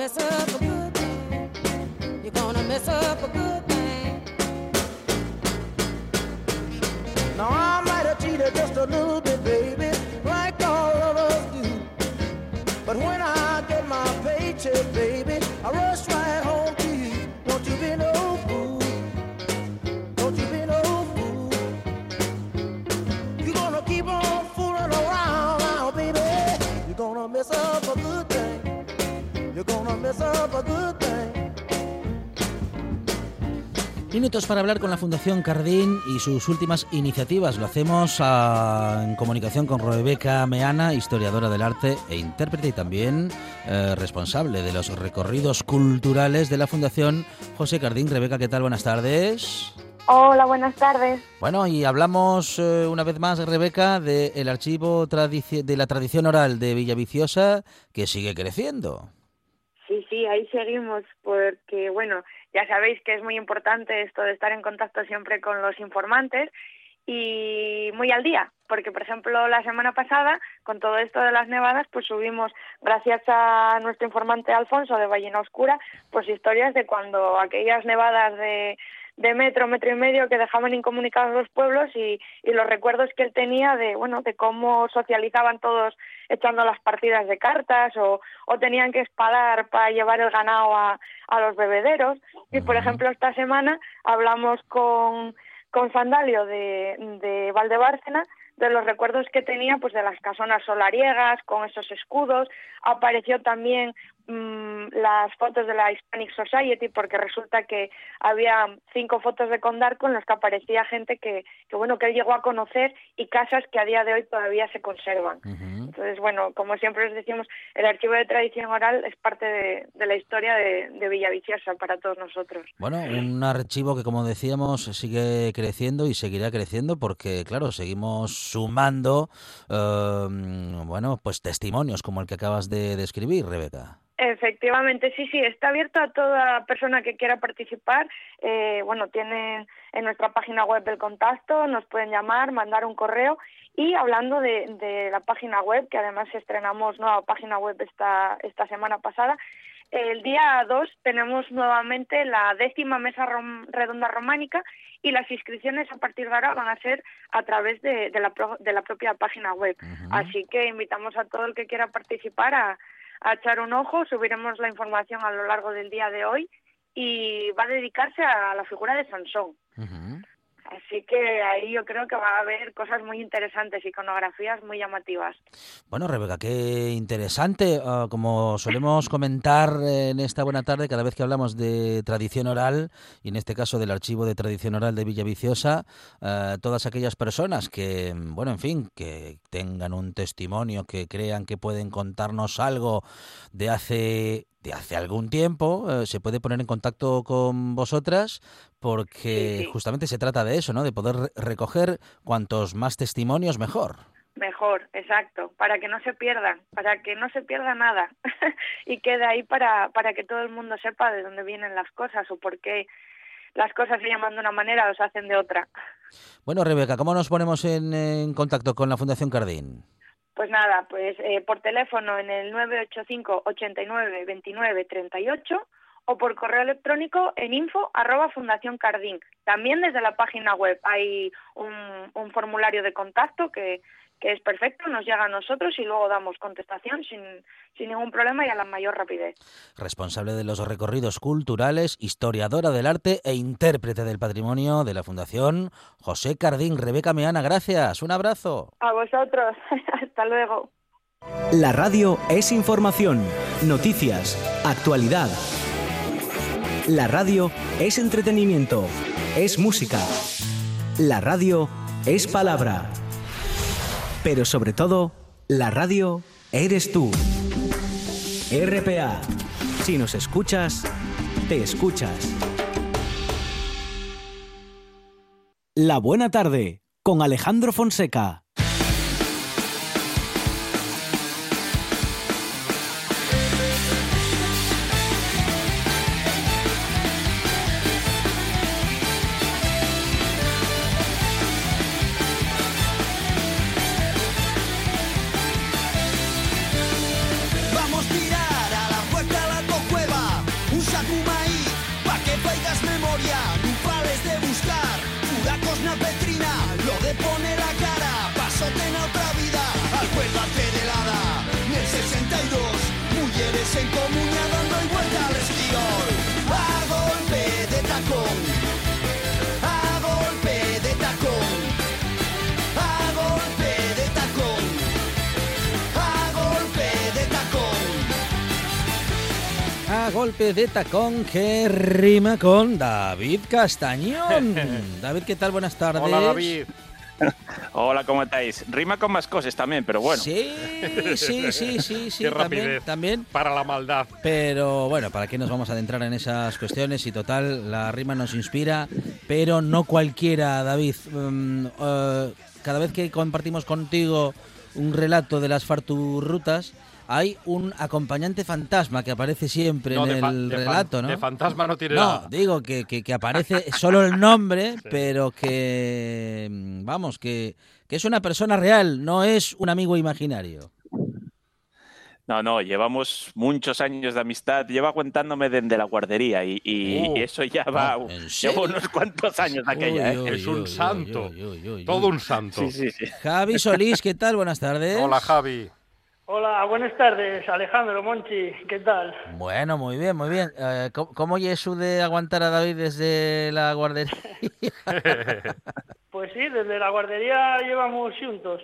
mess up a good thing. You're gonna mess up a good thing. Now I might have cheated just a little Minutos para hablar con la Fundación Cardín y sus últimas iniciativas. Lo hacemos ah, en comunicación con Rebeca Meana, historiadora del arte e intérprete y también eh, responsable de los recorridos culturales de la Fundación José Cardín. Rebeca, ¿qué tal? Buenas tardes. Hola, buenas tardes. Bueno, y hablamos eh, una vez más, Rebeca, del archivo de la tradición oral de Villaviciosa que sigue creciendo. Sí, sí, ahí seguimos, porque bueno, ya sabéis que es muy importante esto de estar en contacto siempre con los informantes y muy al día, porque por ejemplo la semana pasada, con todo esto de las nevadas, pues subimos, gracias a nuestro informante Alfonso de Ballena Oscura, pues historias de cuando aquellas nevadas de de metro, metro y medio que dejaban incomunicados los pueblos y, y, los recuerdos que él tenía de, bueno, de cómo socializaban todos echando las partidas de cartas o, o tenían que espadar para llevar el ganado a, a los bebederos. Y, por ejemplo, esta semana hablamos con, con Sandalio de, de Valdebárcena de los recuerdos que tenía pues de las casonas solariegas con esos escudos apareció también Mm, las fotos de la Hispanic Society porque resulta que había cinco fotos de Condarco en las que aparecía gente que, que bueno que él llegó a conocer y casas que a día de hoy todavía se conservan. Entonces bueno como siempre les decimos el archivo de tradición oral es parte de, de la historia de, de, Villaviciosa para todos nosotros. Bueno un archivo que como decíamos sigue creciendo y seguirá creciendo porque claro seguimos sumando eh, bueno pues testimonios como el que acabas de describir Rebeca Efectivamente, sí, sí, está abierto a toda persona que quiera participar. Eh, bueno, tienen en nuestra página web el contacto, nos pueden llamar, mandar un correo. Y hablando de, de la página web, que además estrenamos nueva página web esta, esta semana pasada, el día 2 tenemos nuevamente la décima mesa redonda románica y las inscripciones a partir de ahora van a ser a través de, de, la, de la propia página web. Así que invitamos a todo el que quiera participar a a echar un ojo. Subiremos la información a lo largo del día de hoy y va a dedicarse a la figura de Sansón. Así que ahí yo creo que va a haber cosas muy interesantes, iconografías muy llamativas. Bueno, Rebeca, qué interesante. Ah, como solemos comentar en esta buena tarde, cada vez que hablamos de tradición oral, y en este caso del archivo de tradición oral de Villaviciosa, uh, todas aquellas personas que, bueno, en fin, que tengan un testimonio, que crean que pueden contarnos algo de hace de hace algún tiempo, eh, se puede poner en contacto con vosotras porque justamente se trata de eso, ¿no? De poder recoger cuantos más testimonios mejor. Mejor, exacto, para que no se pierdan, para que no se pierda nada y quede ahí para, para que todo el mundo sepa de dónde vienen las cosas o por qué las cosas se llaman de una manera o se hacen de otra. Bueno, Rebeca, ¿cómo nos ponemos en, en contacto con la Fundación Cardín? Pues nada, pues eh, por teléfono en el 985 89 29 38 o por correo electrónico en info arroba Fundación Cardín. También desde la página web hay un, un formulario de contacto que, que es perfecto, nos llega a nosotros y luego damos contestación sin, sin ningún problema y a la mayor rapidez. Responsable de los recorridos culturales, historiadora del arte e intérprete del patrimonio de la Fundación José Cardín. Rebeca Meana, gracias. Un abrazo. A vosotros. Hasta luego. La radio es información, noticias, actualidad. La radio es entretenimiento, es música. La radio es palabra. Pero sobre todo, la radio eres tú. RPA. Si nos escuchas, te escuchas. La buena tarde con Alejandro Fonseca. A golpe de tacón que rima con David Castañón. David, ¿qué tal? Buenas tardes. Hola David. Hola, ¿cómo estáis? Rima con más cosas también, pero bueno. Sí, sí, sí, sí, sí. Qué también, rapidez. también. Para la maldad. Pero bueno, ¿para qué nos vamos a adentrar en esas cuestiones? Y total, la rima nos inspira, pero no cualquiera, David. Mm, eh, cada vez que compartimos contigo un relato de las farturrutas, hay un acompañante fantasma que aparece siempre No, en el relato, ¿no? De fantasma no tiene No, nada. digo que, que, que aparece solo el nombre, pero que, vamos, que, que es una persona real, no es un amigo imaginario. No, no, llevamos muchos años de amistad. Lleva aguantándome desde la guardería y, y Oh. eso ya va. Oh, ¿en lleva serio? unos cuantos años de aquella, Uy, ¿eh? Es un uy, santo. uy, uy, uy, uy. Todo un santo. Sí, sí, sí. Javi Solís, ¿qué tal? Buenas tardes. Hola Javi. Hola, buenas tardes, Alejandro, Monchi, ¿qué tal? Bueno, muy bien, muy bien. Eh, ¿cómo, ¿Cómo eso de aguantar a David desde la guardería? Pues sí, desde la guardería llevamos juntos.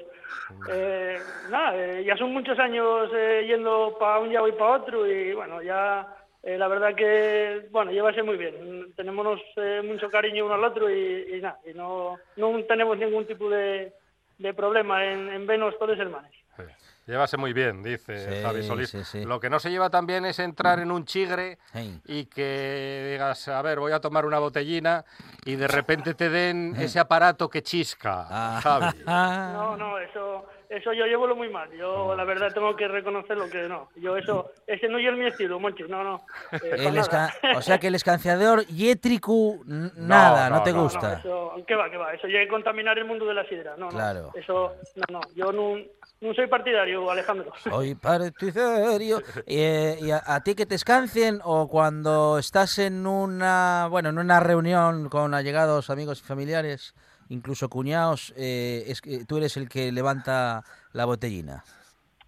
Eh, nada, eh, ya son muchos años eh, yendo para un lado y para otro y bueno, ya eh, la verdad que, bueno, llévase muy bien. Tenemos eh, mucho cariño uno al otro y, y nada, y no, no tenemos ningún tipo de, de problema en, en vernos todos hermanos. Llévase muy bien, dice Sí, Javi Solís. sí, sí. Lo que no se lleva también es entrar en un chigre y que digas, a ver, voy a tomar una botellina y de repente te den ese aparato que chisca, Ah. Javi. No, no, eso, eso yo llevo lo muy mal. Yo la verdad tengo que reconocer lo que no. Yo eso, ese no es mi estilo, Monchi, no, no. Eh, nada. o sea que el escanciador Yetriku, n- nada, no, no, te no, gusta. no, eso, ¿qué va, qué va? Eso llega a contaminar el mundo de la sidra. No, Claro. no. Eso, no, no. Yo no, no soy partidario, Alejandro. Soy partidario. Eh, ¿Y a, ti que te escancien o cuando estás en una, bueno, en una reunión con allegados, amigos y familiares, incluso cuñados, eh, es tú eres el que levanta la botellina?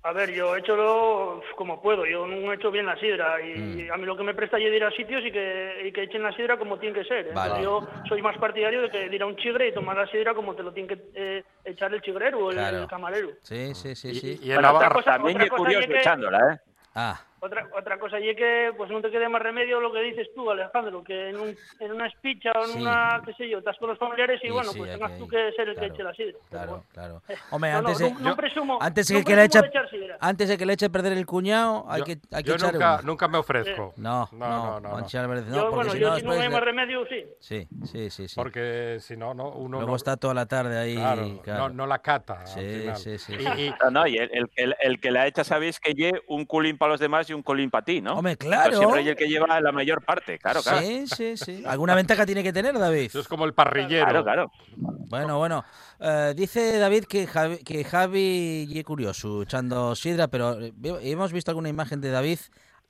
A ver, yo he hecho lo como puedo. Yo no he hecho bien la sidra. Y Mm. a mí lo que me presta es ir a sitios y que, y que echen la sidra como tiene que ser. Vale. yo soy más partidario de que de ir a un chigre y tomar la sidra como te lo tiene que eh, echar el chigrero o el, Claro. el camarero. Sí, sí, sí, Y, sí. y en Bueno, otra Navarra. también es curioso que- echándola, ¿eh? Ah, Otra, otra cosa, y es que pues no te quede más remedio lo que dices tú, Alejandro, que en, un, en una espicha o en Sí. una, qué sé yo, estás con los familiares y Sí, bueno, sí, pues tengas que- tú que ser el claro, que eche la sidra. Claro, bueno. claro. Eh, Hombre, no, no, antes de, no, no presumo, antes de no que le eche, antes de que le eche a perder el cuñado, hay Yo, que, hay que yo echar nunca, uno. nunca me ofrezco. No, No, no, no, no, yo, porque bueno, si yo no si no hay más remedio, sí. Sí, sí, sí, sí. Porque si no, no uno Luego no, está toda la tarde ahí. claro. No, no la cata. Sí, sí, sí, No, no, y el, que la echa, sabéis que lleve un culín para los demás y un culín para ti, ¿no? Hombre, Pero claro. siempre hay el que lleva la mayor parte, claro, claro. Sí, sí, sí. ¿Alguna ventaja tiene que tener, David? eso es como el parrillero. Claro, claro. Bueno, bueno. Eh, dice David que Javi, que Javi y curioso echando sidra, pero eh, hemos visto alguna imagen de David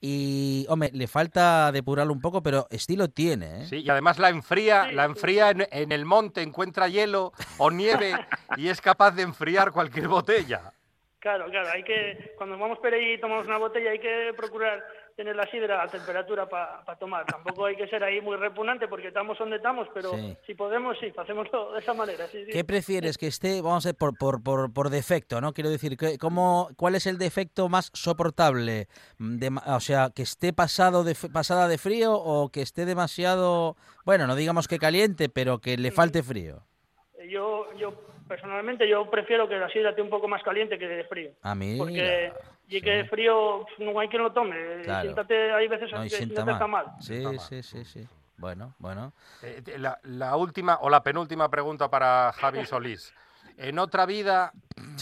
y, hombre, le falta depurarlo un poco, pero estilo tiene, ¿eh? Sí, y además la enfría, la enfría en, en el monte, encuentra hielo o nieve y es capaz de enfriar cualquier botella. Claro, claro, hay que, cuando vamos por ahí y tomamos una botella, hay que procurar tener la sidra a temperatura para tomar. Tampoco hay que ser ahí muy repugnante porque estamos donde estamos, pero Sí. si podemos, sí, hacémoslo de esa manera. Sí, sí. ¿Qué prefieres? Que esté, vamos a ver, por, por, por, por defecto, ¿no? Quiero decir, ¿qué- ¿cómo, ¿cuál es el defecto más soportable? Mm, De o sea, que esté pasado de, pasada de frío o que esté demasiado, bueno, no digamos que caliente, pero que le falte frío. Yo, yo personalmente yo prefiero que la sidra esté un poco más caliente que de frío. A mí. Porque y que frío pf, no hay quien lo tome. Claro. Siéntate, hay veces No, que sienta siéntate está mal. mal. Sí, Está mal. sí, sí, sí. Bueno, bueno. Eh, la, la última o la penúltima pregunta para Javi Solís. En otra vida,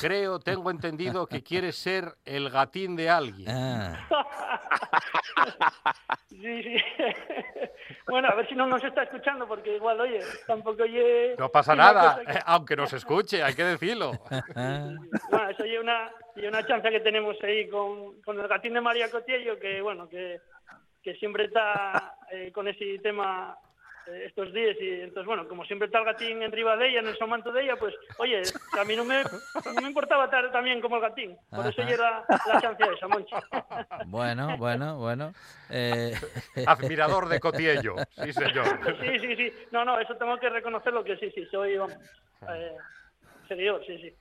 creo, tengo entendido que quieres ser el gatín de alguien. Ah, Sí, sí. bueno, a ver si no nos está escuchando, porque igual, oye, tampoco oye... No pasa nada, que- aunque nos escuche, hay que decirlo. Bueno, eso es una, y una chance que tenemos ahí con, con el gatín de María Cotiello, que bueno, que, que siempre está eh, con ese tema estos días. Y entonces, bueno, como siempre está el gatín encima de ella, en el somanto de ella, pues, oye, a mí no me, no me importaba estar también como el gatín. Por eso Ajá. llega la chance esa, Monchi. Bueno, bueno, bueno. Eh, Admirador de Cotiello, sí señor. Sí, sí, sí. No, no, eso tengo que reconocerlo que sí, sí, soy, vamos, eh, seguidor, sí, sí.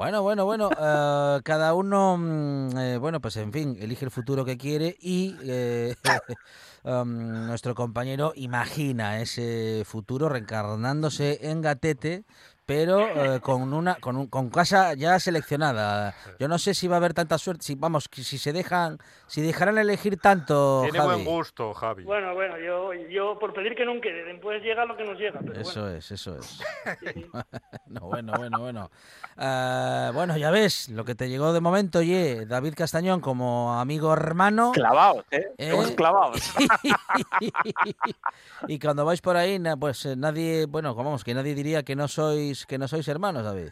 Bueno, bueno, bueno, eh, cada uno, mm, eh, bueno, pues en fin, elige el futuro que quiere y eh, um, nuestro compañero imagina ese futuro reencarnándose en Gatete, pero eh, con una con, un- con casa ya seleccionada. Yo no sé si va a haber tanta suerte, si vamos, si se dejan, si dejarán elegir tanto, Tiene Javi. buen gusto, Javi. Bueno, bueno, yo, yo por pedir que no quede, después llega lo que nos llega. Pero Eso bueno, es, eso es. No, bueno, bueno, bueno. Ah, bueno, ya ves, lo que te llegó de momento, oye, David Castañón como amigo hermano. Clavados, ¿eh? ¿Eh? Somos clavados. y cuando vais por ahí, pues eh, nadie, bueno, vamos, que nadie diría que no sois, que no sois hermanos, David.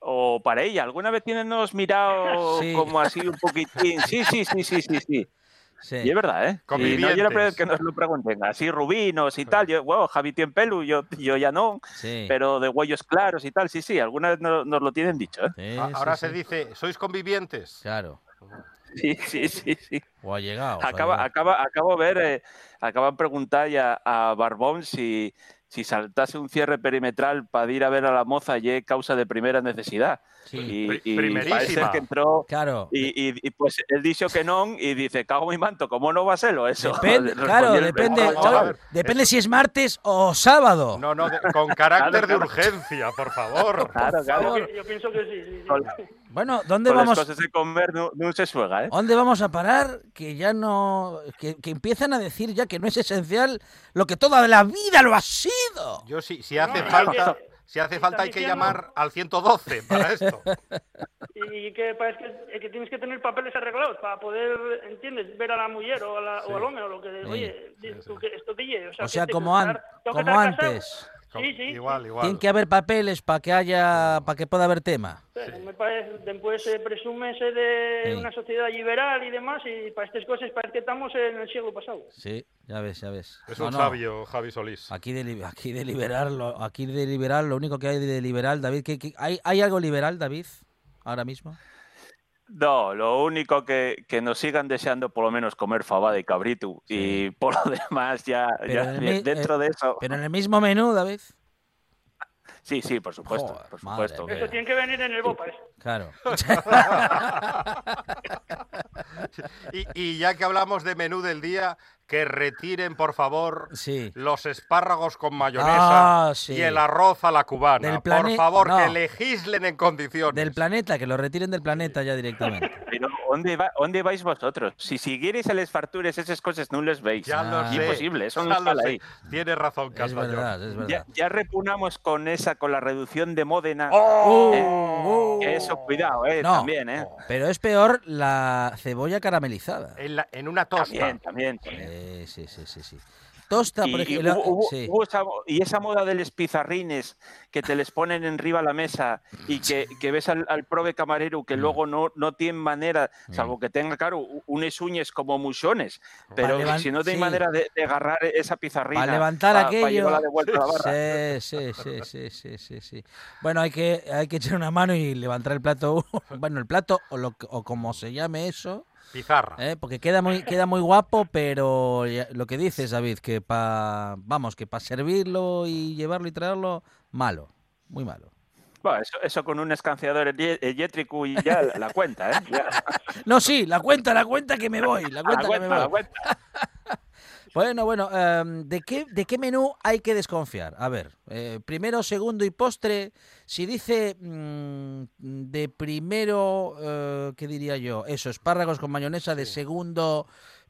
O para ella, ¿alguna vez tienennos mirado Sí. como así un poquitín? Sí, sí, sí, sí, sí, sí. Sí. Y es verdad, ¿eh? Y no vez que nos lo pregunten, así rubinos y tal. Yo, bueno, Javi tiene pelo, yo, yo ya no, Sí. pero de huellos claros y tal, sí, sí, alguna vez nos, nos lo tienen dicho, ¿eh? Sí, A- sí, Ahora sí. se dice, ¿sois convivientes? Claro. Sí, sí, sí, sí. O ha llegado. Acaba, acaba, acabo de ver, eh, acaban de preguntar ya a Barbón si, si saltase un cierre perimetral para ir a ver a la moza y es causa de primera necesidad. Sí. Y, y primerísima. parece que entró Claro. y, y- y, pues él dijo que no y dice, cago mi manto, ¿cómo no va a serlo eso? Depende, claro, depende, chaval. depende si es martes o sábado. No, no, de- con carácter de Claro, urgencia, por favor. Claro, claro. Yo, yo pienso que sí, sí, sí. Bueno, ¿dónde Con las vamos? cosas de comer no, no se suega, ¿eh? ¿Dónde vamos a parar? Que ya no. Que, que empiezan a decir ya que no es esencial lo que toda la vida lo ha sido. Yo sí, si hace No, falta, que- si hace falta hay que diciendo- llamar al 112 para esto. Y que parece que, que tienes que tener papeles arreglados para poder, ¿entiendes? Ver a la mujer o, a la, o al hombre o lo que... Oye, tú que esto pille. O sea, O sea, que te- como, an- estar- tengo que como estar casado. Sí, sí. Igual, Tiene igual. que haber papeles para que haya, para que pueda haber tema. Sí, Me parece, después se presume ser de Sí. una sociedad liberal y demás, y para estas cosas parece que estamos en el siglo pasado. Sí, ya ves, ya ves. Es No, un no, sabio, Javi Solís. Aquí de, aquí de liberal, lo, aquí de liberal, lo único que hay de liberal, David, ¿qué- qué- hay, ¿hay algo liberal, David, ahora mismo? No, lo único que, que nos sigan deseando por lo menos comer fabada y cabrito. Y por lo demás, ya, el dentro eh, de eso. Pero en el mismo menú, David. Sí, sí, por supuesto, Joder, por supuesto. Eso tiene que venir en el BOPA. ¿eh? Claro. Y, y ya que hablamos de menú del día, que retiren, por favor, Sí. los espárragos con mayonesa Ah, sí. y el arroz a la cubana. Del por favor, no. que legislen en condiciones. Del planeta, que lo retiren del planeta ya directamente. Pero ¿dónde, va- ¿dónde vais vosotros? Si siguierais a les fartures, esas cosas no les veis. Ya lo Ah. sé. Imposible, eso no lo ahí. Tienes razón, Es Castañón. verdad, es Ya, verdad. ya repunamos con esa, con la reducción de Módena. ¡Oh! Que Eso, cuidado, eh, No. también, eh. Pero es peor la cebolla caramelizada. En, la- en una tosta. También, también. también. Eh, sí, sí, sí, sí. Tosta, por Y, ejemplo. hubo- hubo- sí. hubo esa, y esa moda de los pizarrines que te les ponen arriba a la mesa y que, que ves al, al prove camarero Mm. que luego no, no tiene manera, salvo que tenga, claro, unes uñas como muchones, pero si no tiene sí. manera de, de agarrar esa pizarrina Para levantar pa- pa aquello. llevarla de vuelta a la barra. Sí, sí, sí, sí, sí. Bueno, hay que, hay que echar una mano y levantar el plato. Bueno, el plato o, lo, o como se llame eso, Pizarra. ¿eh? porque queda muy, queda muy guapo, pero ya- lo que dices, David, que para, vamos, que para servirlo y llevarlo y traerlo, malo, muy malo. Bueno, eso, eso con un escanciador eléctrico y ya la, la cuenta, ¿eh? Ya. No, sí, la cuenta, la cuenta que me voy, la cuenta la que me cuenta, a la voy. cuenta. Bueno, bueno, em, ¿de, qué, ¿de qué menú hay que desconfiar? A ver, eh, primero, segundo y postre. Si dice mm, de primero, eh, ¿qué diría yo? Eso, espárragos con mayonesa. De segundo,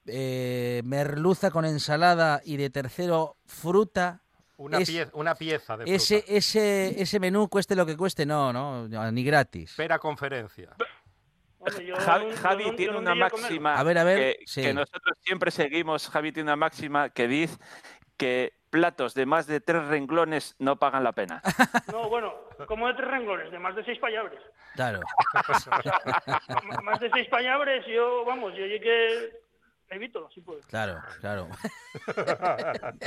eh, merluza con ensalada. Y de tercero, fruta. Una, Es- pieza, una pieza de fruta. Ese, ese, ese menú, cueste lo que cueste, no, no, ni gratis. Espera conferencia. Yo Javi, yo tiene una máxima A ver, a ver, que, sí. que nosotros siempre seguimos. Javi tiene una máxima que dice que platos de más de tres renglones no pagan la pena. No, bueno, como de tres renglones, de más de seis payabres. Claro. Más de seis payabres, yo, vamos, yo llegué evito, si puedo. Claro, claro.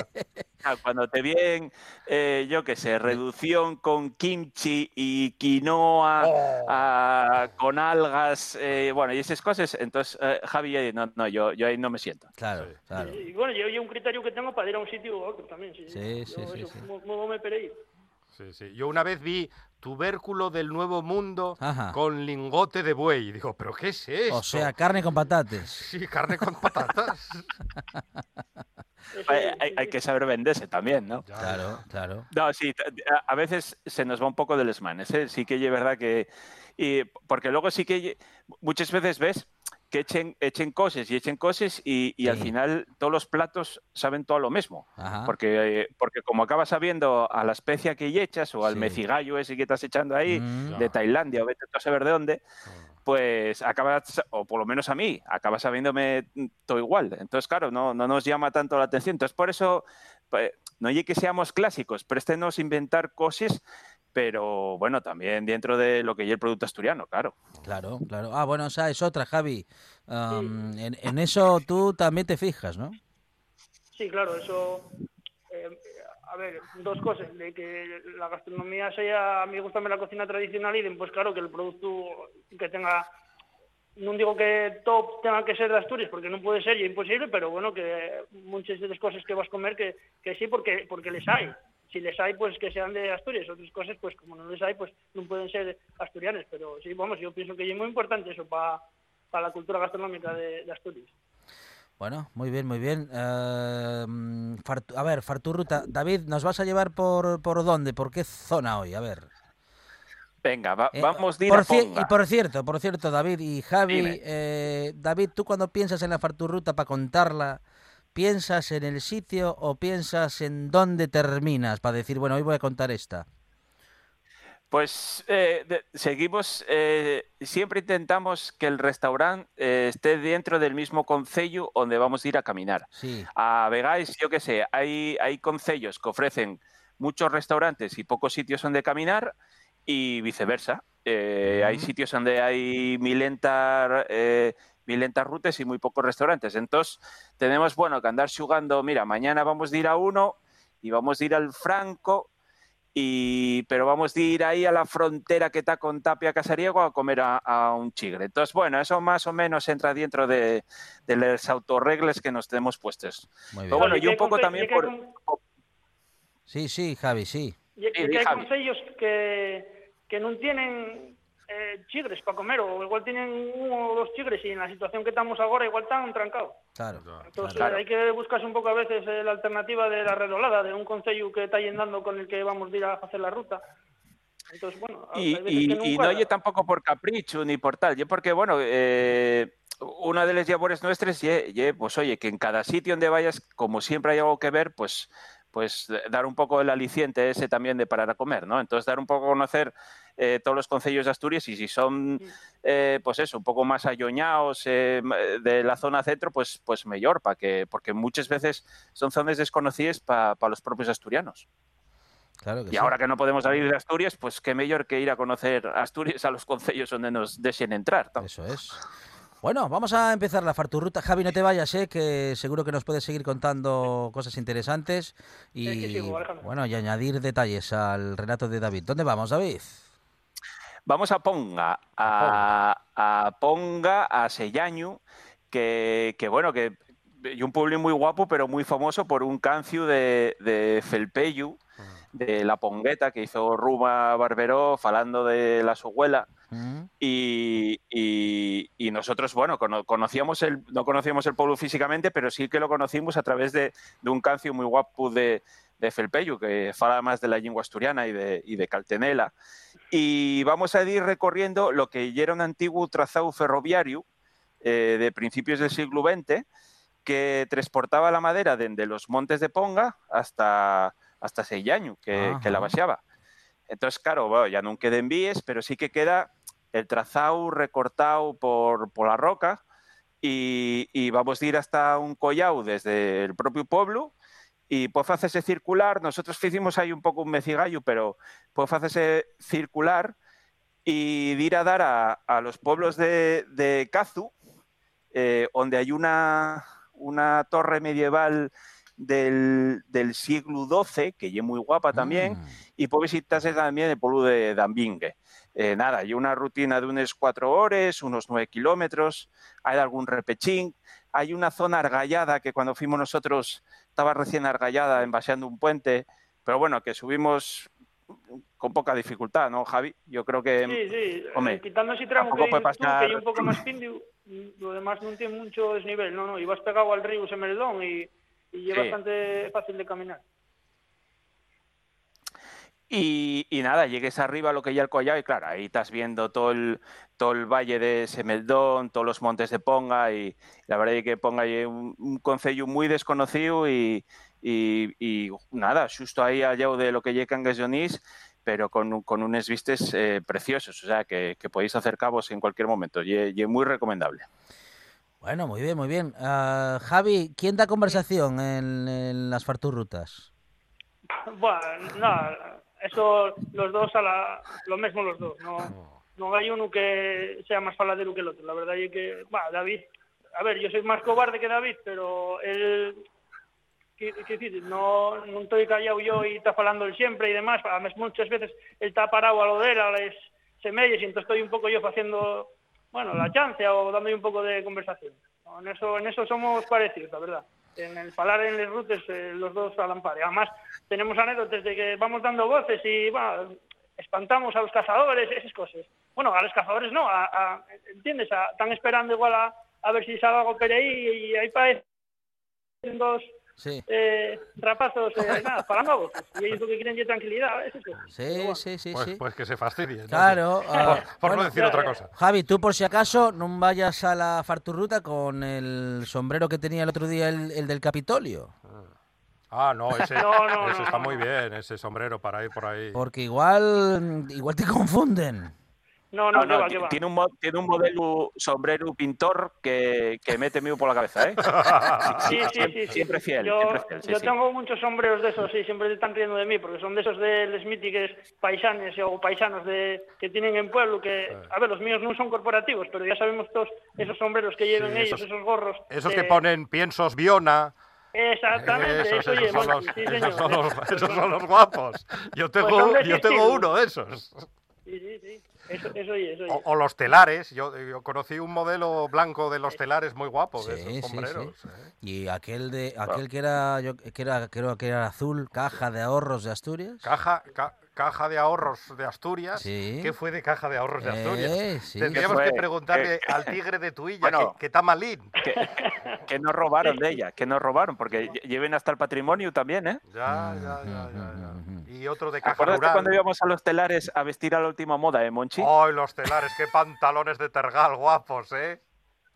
Ah, Cuando te vienen, eh, yo qué sé, reducción con kimchi y quinoa, Oh. ah, con algas, eh, bueno, y esas cosas, entonces, eh, Javi, eh, no, no, yo, yo ahí no me siento. Claro, Sí. claro. Y, y bueno, yo, yo un criterio que tengo para ir a un sitio u otro también. Sí, Sí, Yo sí, sí, eso, sí. ¿cómo- cómo me pereí? Sí, sí. Yo una vez vi tubérculo del Nuevo Mundo Ajá. con lingote de buey. Digo, ¿pero qué es esto? O sea, carne con patates. Sí, carne con patatas. Eso, Hay, que saber venderse también, ¿no? Claro, claro. No, sí, a- veces se nos va un poco del manes, ¿eh? Sí que es verdad que... Y, porque luego sí que muchas veces ves que echen, echen cosas y echen cosas y, y al final todos los platos saben todo lo mismo. Ajá. Porque, eh, porque como acabas sabiendo a la especia que echas o al Sí. mecigallo ese que estás echando ahí Mm, de Tailandia o vete tú a saber de dónde, pues acabas, o por lo menos a mí, acaba sabiéndome todo igual. Entonces, claro, no, no nos llama tanto la atención. Entonces, por eso, pues, no hay que seamos clásicos, préstenos inventar cosas, pero bueno, también dentro de lo que es el producto asturiano, claro. Claro, claro. Ah, bueno, o sea, es otra, Javi. En, en eso tú también te fijas, ¿no? Sí, claro, eso. eh, a ver, dos cosas. De que la gastronomía sea. A mí me gusta la cocina tradicional y de, pues claro, que el producto que tenga. No digo que top tenga que ser de Asturias, porque no puede ser y es imposible, pero bueno, que muchas de las cosas que vas a comer que, que sí, porque, porque les hay. Si les hay, pues que sean de Asturias. Otras cosas, pues como no les hay, pues no pueden ser asturianas. Pero sí, vamos, yo pienso que es muy importante eso para la cultura gastronómica de, de Asturias. Bueno, muy bien, muy bien. Eh, a ver, Farturruta. David, ¿nos vas a llevar por, por dónde? ¿Por qué zona hoy? A ver. Venga, va- Eh, vamos de ir por a Ponga. Y por cierto, por cierto, David y Javi, eh, David, tú cuando piensas en la Farturruta para contarla, ¿piensas en el sitio o piensas en dónde terminas para decir, bueno, hoy voy a contar esta? Pues eh, de- seguimos, eh, siempre intentamos que el restaurante eh, esté dentro del mismo concello donde vamos a ir a caminar. Sí, A Vegáis, yo qué sé, hay, hay concellos que ofrecen muchos restaurantes y pocos sitios donde caminar y viceversa. Eh, Hay sitios donde hay milentar, eh, milentas rutas y muy pocos restaurantes. Entonces, tenemos, bueno, que andar jugando, mira, mañana vamos a ir a uno y vamos a ir al Franco, y, pero vamos a ir ahí a la frontera que está con Tapia Casariego a comer a, a un chigre. Entonces, bueno, eso más o menos entra dentro de, de las autorregles que nos tenemos puestos. muy bien. Pero bueno, Y yo un poco también por... con- Sí, sí, Javi, sí. Y, y Sí, que hay Javi. concellos que, que non tienen eh, chigres para comer, ou igual tienen un ou dos chigres e en la situación que estamos agora igual están trancados. Claro. Entonces claro. Claro. hay que buscarse un pouco a veces eh, la alternativa de la redolada, de un concello que está yendando con el que vamos a ir a hacer la ruta. Entonces, bueno, Y, y- y no oye tampoco por capricho ni por tal, yo porque, bueno, eh, una de las labores nuestras, ye- ye, pues oye, que en cada sitio donde vayas, como siempre hay algo que ver, pues pues dar un poco el aliciente ese también de parar a comer, ¿no? Entonces dar un poco a conocer eh, todos los concellos de Asturias y si son, eh, pues eso, un poco más ayoñados eh, de la zona centro, pues pues mejor, para que, porque muchas veces son zonas desconocidas para los propios asturianos. Claro que Y sí. ahora que no podemos salir de Asturias, pues qué mejor que ir a conocer Asturias a los concellos donde nos dejen entrar. ¿no? Eso es. Bueno, vamos a empezar la farturruta. Javi, no te vayas, ¿eh? que seguro que nos puedes seguir contando cosas interesantes y, bueno, y añadir detalles al relato de David. ¿Dónde vamos, David? Vamos a Ponga, a, a Ponga, a Sellañu, que, que bueno, que y un pueblo muy guapo, pero muy famoso por un cancio de, de Felpeyu, de La Pongueta, que hizo Ruma Barberó, falando de la su abuela. Mm. Y, y- y nosotros, bueno, cono- conocíamos el, no conocíamos el pueblo físicamente, pero sí que lo conocimos a través de, de un cancio muy guapo de, de Felpeyu, que fala más de la lengua asturiana y de, y de Caltenela. Y vamos a ir recorriendo lo que ya era un antiguo trazado ferroviario eh, de principios del siglo XX, que transportaba la madera desde los montes de Ponga hasta, hasta Sellaño, que, que la vaciaba. Entonces, claro, bueno, ya no queden vías, pero sí que queda el trazado recortado por, por la roca y, y vamos a ir hasta un collao desde el propio pueblo y pues hacerse circular. Nosotros hicimos ahí un poco un mecigallo, pero pues hacerse circular y de ir a dar a, a los pueblos de, de Cazu, eh, donde hay una, una torre medieval del, del siglo XII, que es muy guapa también, Mm. y puedes visitarse también el pueblo de Dambingue. Eh, nada, hay una rutina de unas cuatro horas, unos nueve kilómetros, hay algún repechín, hay una zona argallada que cuando fuimos nosotros estaba recién argallada, envaseando un puente, pero bueno, que subimos con poca dificultad, ¿no, Javi? Yo creo que... Sí, sí, hombre, eh, quitando ese tramo que dices tú, pasar- que hay un poco más pindio, lo demás no tiene mucho desnivel, no, no, y vas pegado al río Semeldón y, y es Sí. bastante fácil de caminar. Y, y nada, llegues arriba a lo que ya el collado y claro, ahí estás viendo todo el, todo el valle de Semeldón, todos los montes de Ponga y la verdad es que Ponga es un, un concello muy desconocido y, y, y nada, justo ahí al lado de lo que llega Cangas Onís, pero con, un- con unos vistes eh, preciosos, o sea que, que podéis acercaros en cualquier momento y es- y es muy recomendable. Bueno, muy bien, muy bien. Ah, Javi, ¿quién da conversación en, en las farturrutas? Bueno, no, eso los dos a la, lo mismo los dos, no, no hay uno que sea más faladero que el otro, la verdad es que, bueno, David, a ver, yo soy más cobarde que David, pero él, que, que no, no estoy callado yo y está falando él siempre y demás, además muchas veces él está parado a lo de él, a las semillas, y entonces estoy un poco yo haciendo, bueno, la chance o dando un poco de conversación. En eso, en eso somos parecidos, la verdad. En el falar en las rutas, eh, los dos a la par. Y Además, tenemos anécdotas de que vamos dando voces y bueno, espantamos a los cazadores, esas cosas. Bueno, a los cazadores no, a, ¿entiendes? Están esperando igual a, ver si sale algo por ahí y ahí parecen dos Sí, eh, rapazos, eh, nada, falando a voces. Y ellos lo que quieren es tranquilidad, es eso. Pero sí, bueno. sí, sí, Pues, sí. pues que se fastidie. ¿no? Claro. ah, Por, por bueno, no decir ya, otra cosa. Javi, tú por si acaso no vayas a la farturruta con el sombrero que tenía el otro día el, el del Capitolio. Ah, no, ese, No, no, ese no, está no, muy bien, ese sombrero para ir por ahí. Porque igual, igual te confunden. No, no, No, no, que va. tiene, un, tiene un modelo sombrero pintor que, que mete mío por la cabeza, ¿eh? Sí, sí, sí, sí. Siempre fiel, Yo, siempre fiel, sí, yo sí. tengo muchos sombreros de esos, sí, siempre están riendo de mí, porque son de esos de los míticos paisanes o paisanos de, que tienen en pueblo, que, a ver, los míos no son corporativos, pero ya sabemos todos esos sombreros que llevan Sí, ellos, esos- esos gorros. Esos eh, que ponen piensos Viona. Exactamente, Esos, eso esos son los, sí, esos son los- esos son los guapos. Yo tengo, Pues ese yo tengo uno de esos. Sí, sí, sí, eso, eso oye, eso oye. O, o los telares. Yo, yo conocí un modelo blanco de los telares muy guapo, de Sí, esos sí, sombreros. sí. ¿eh? Y aquel de aquel que era yo que era creo que era azul, caja de ahorros de Asturias. Caja, ca- caja de ahorros de Asturias. Sí. ¿Qué fue de caja de ahorros de Eh, Asturias? sí. Tendríamos ¿Qué que preguntarle al tigre de Tuilla, Bueno. que, que está malín. Que, que nos robaron de ella, que nos robaron, porque lle- lleven hasta el patrimonio también, ¿eh? Ya, ya, ya, ya, ya. Y otro de caja ¿Acuerdas rural. cuando íbamos a los telares a vestir a la última moda, eh, Monchi? ¡Ay, los telares! ¡Qué pantalones de tergal guapos, eh!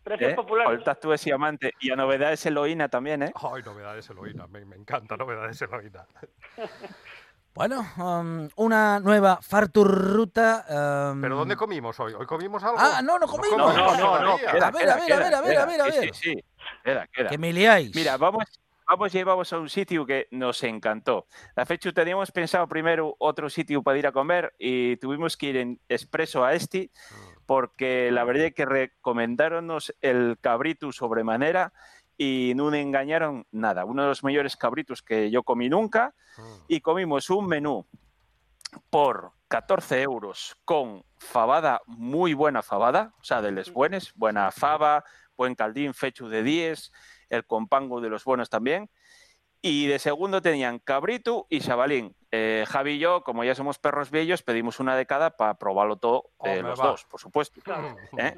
Precios ¿Eh? populares. Tú ese amante. Y a novedades Eloína también, ¿eh? ¡Ay, novedades Eloína! Me, me encanta novedades Eloína. Bueno, um, una nueva farturruta. um, ¿Pero dónde comimos hoy? ¿Hoy comimos algo? Ah, no, no comimos. No, no, no, no. todavía. Queda, A ver, queda, a ver, a ver, a ver, queda. a ver, a Sí, ver. Sí, sí, queda, queda. Que me liáis. Mira, vamos, vamos llevamos a un sitio que nos encantó. La fecha teníamos pensado primero otro sitio para ir a comer y tuvimos que ir en expreso a este porque la verdad es que recomendaronnos el cabrito sobremanera y no me engañaron nada. Uno de los mejores cabritos que yo comí nunca y comimos un menú por 14 euros con fabada, muy buena fabada, o sea, de les buenas, buena fava, buen caldín fechu de 10, el compango de los buenos también. Y de segundo tenían cabrito y chavalín. eh, Javi y yo, como ya somos perros viejos, pedimos una de cada para probarlo todo eh, los va. dos, por supuesto. ¿eh?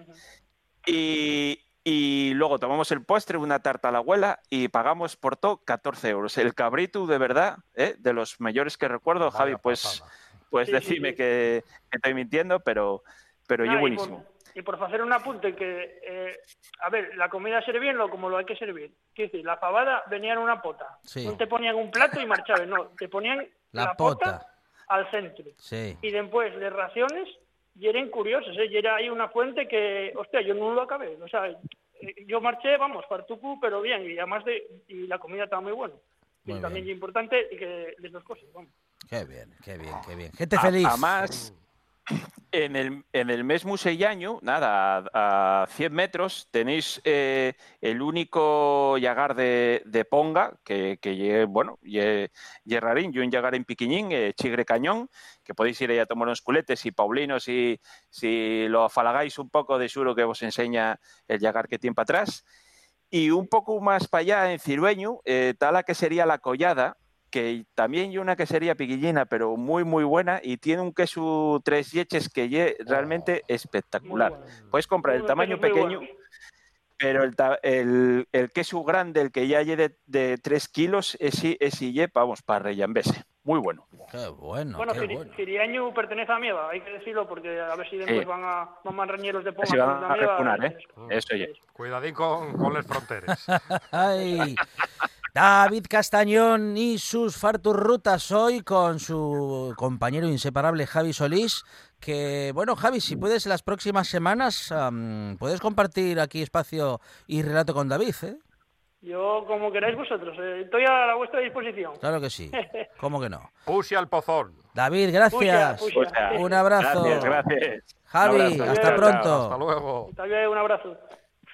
Y, y luego tomamos el postre, una tarta a la abuela y pagamos por todo 14 euros. El cabrito, de verdad, ¿eh? de los mayores que recuerdo, Vaya Javi, pues, pues Sí, decime sí. Que, que estoy mintiendo, pero, pero Nada, yo y buenísimo. por- Y por hacer un apunte que, eh, a ver, la comida servirlo como lo hay que servir. Quiero decir, la fabada venía en una pota. Sí. No te ponían un plato y marchaban, no. Te ponían La la, pota. pota. al centro. Sí. Y después de raciones, y eran curiosos, ¿eh? Y era ahí una fuente que, hostia, yo no lo acabé. O sea, eh, yo marché, vamos, fartucu, pero bien. Y además de, y la comida estaba muy buena. Muy y también es importante que de dos cosas, vamos. Qué bien, qué bien, qué bien. Gente A- feliz. Además, en el, en el nada, a, a 100 metros, tenéis eh, el único llagar de, de Ponga, que, que bueno, lle rarín, y un llagar en Piquiñín, eh, Chigre Cañón, que podéis ir ahí a tomar unos culetes, y Paulino, si, si lo afalagáis un poco, de seguro que os enseña el llagar que para atrás. Y un poco más para allá, en Cirueño, eh, está la que sería la collada, que también hay una quesería piquillina, pero muy, muy buena, y tiene un queso tres yeches que es realmente espectacular. Muy bueno. Puedes comprar el tamaño pequeño, pero el, el, el queso grande, el que ya hay de, de 3 kilos, ese, ese ye, vamos, para rellambese. Muy bueno. Qué bueno, Bueno, qué bueno. Ciriaño pertenece a Mieva, hay que decirlo, porque a ver si después Sí. van a van manrañeros de Poma Así van a repunar, ¿eh? es- Eso. Cuidadín con, con las fronteras. Ay. David Castañón y sus farturrutas hoy con su compañero inseparable Javi Solís. Que, bueno, Javi, si puedes las próximas semanas, am, puedes compartir aquí espacio y relato con David, ¿eh? Yo, como queráis vosotros, eh, estoy a la vuestra disposición. Claro que sí. ¿Cómo que no? Puse al pozón. David, gracias. Un abrazo. Gracias, gracias. Javi, abrazo. hasta Chao, pronto. Hasta luego. Está bien, un abrazo.